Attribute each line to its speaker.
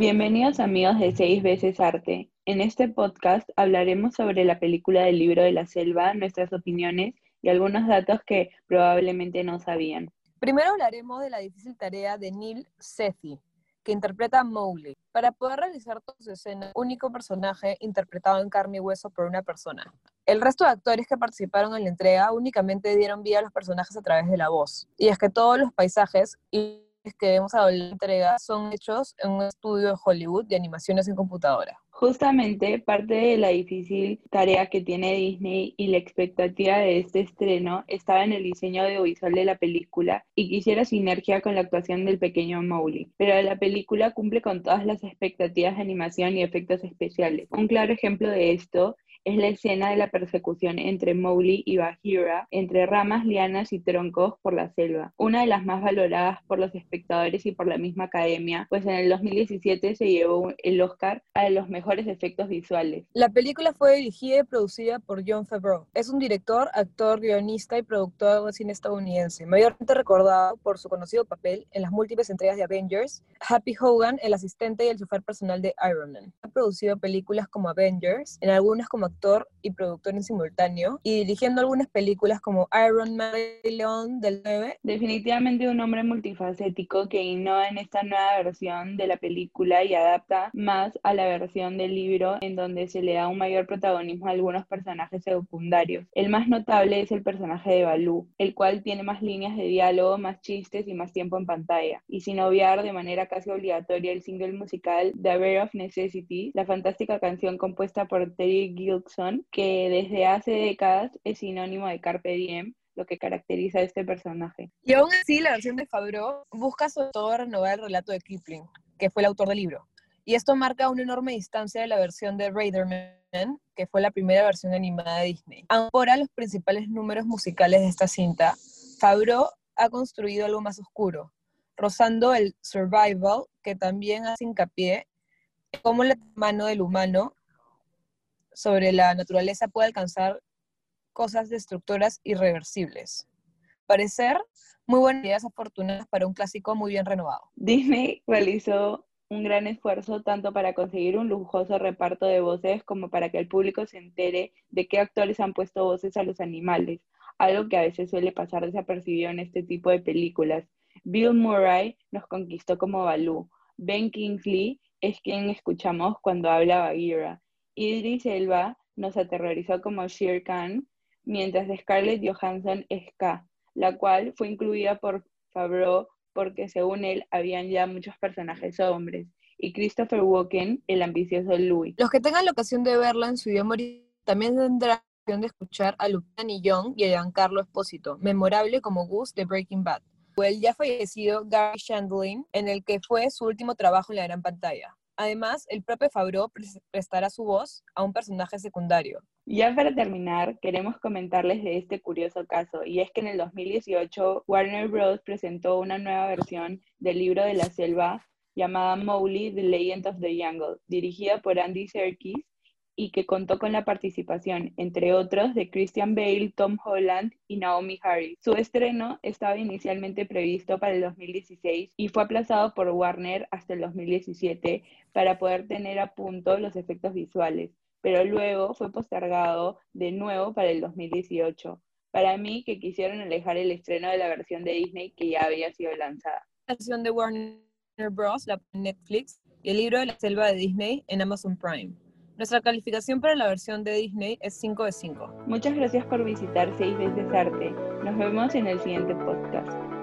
Speaker 1: Bienvenidos amigos de Seis veces Arte. En este podcast hablaremos sobre la película del libro de la selva, nuestras opiniones y algunos datos que probablemente no sabían.
Speaker 2: Primero hablaremos de la difícil tarea de Neil Sethi, que interpreta a Mowgli. Para poder realizar toda su escena, único personaje interpretado en carne y hueso por una persona. El resto de actores que participaron en la entrega únicamente dieron vida a los personajes a través de la voz. Y es que todos los paisajes y que vemos a la entrega son hechos en un estudio de Hollywood de animaciones en computadora.
Speaker 1: Justamente parte de la difícil tarea que tiene Disney y la expectativa de este estreno estaba en el diseño audiovisual de la película y quisiera sinergia con la actuación del pequeño Mowgli. Pero la película cumple con todas las expectativas de animación y efectos especiales. Un claro ejemplo de esto es la escena de la persecución entre Mowgli y Bagheera, entre ramas, lianas y troncos por la selva, una de las más valoradas por los espectadores y por la misma academia, pues en el 2017 se llevó el Oscar a los mejores efectos visuales.
Speaker 2: La película fue dirigida y producida por John Favreau. Es un director, actor, guionista y productor de cine estadounidense, mayormente recordado por su conocido papel en las múltiples entregas de Avengers, Happy Hogan, el asistente y el chofer personal de Iron Man. Ha producido películas como Avengers, en algunas como actor y productor en simultáneo y dirigiendo algunas películas como Iron Man León del 9.
Speaker 1: Definitivamente un hombre multifacético que innova en esta nueva versión de la película y adapta más a la versión del libro en donde se le da un mayor protagonismo a algunos personajes secundarios. El más notable es el personaje de Balú, el cual tiene más líneas de diálogo, más chistes y más tiempo en pantalla. Y sin obviar de manera casi obligatoria el single musical The Bear of Necessity, la fantástica canción compuesta por Terry Gill que desde hace décadas es sinónimo de Carpe Diem, lo que caracteriza a este personaje.
Speaker 2: Y aún así, la versión de Favreau busca sobre todo renovar el relato de Kipling, que fue el autor del libro. Y esto marca una enorme distancia de la versión de Raiderman, que fue la primera versión animada de Disney. Ahora, los principales números musicales de esta cinta, Favreau ha construido algo más oscuro, rozando el survival, que también hace hincapié en cómo la mano del humano sobre la naturaleza puede alcanzar cosas destructoras irreversibles. Parecer muy buenas ideas afortunadas para un clásico muy bien renovado.
Speaker 1: Disney realizó un gran esfuerzo tanto para conseguir un lujoso reparto de voces como para que el público se entere de qué actores han puesto voces a los animales, algo que a veces suele pasar desapercibido en este tipo de películas. Bill Murray nos conquistó como Baloo. Ben Kingsley es quien escuchamos cuando habla Bagheera. Idris Elba nos aterrorizó como Shere Khan, mientras Scarlett Johansson es K, la cual fue incluida por Favreau porque según él habían ya muchos personajes hombres, y Christopher Walken, el ambicioso Louis.
Speaker 2: Los que tengan la ocasión de verla en su idioma también tendrán la ocasión de escuchar a Lupita Young y a Giancarlo Espósito, memorable como Gus de Breaking Bad, o el ya fallecido Gary Shandling, en el que fue su último trabajo en la gran pantalla. Además, el propio Favreau prestará su voz a un personaje secundario.
Speaker 1: Ya para terminar, queremos comentarles de este curioso caso, y es que en el 2018 Warner Bros. presentó una nueva versión del libro de la selva llamada Mowgli, The Legend of the Jungle, dirigida por Andy Serkis y que contó con la participación, entre otros, de Christian Bale, Tom Holland y Naomi Harris. Su estreno estaba inicialmente previsto para el 2016 y fue aplazado por Warner hasta el 2017 para poder tener a punto los efectos visuales, pero luego fue postergado de nuevo para el 2018. Para mí, que quisieron alejar el estreno de la versión de Disney que ya había sido lanzada.
Speaker 2: La versión de Warner Bros., la Netflix, y el libro de la selva de Disney en Amazon Prime. Nuestra calificación para la versión de Disney es 5 de 5.
Speaker 1: Muchas gracias por visitar 6 veces arte. Nos vemos en el siguiente podcast.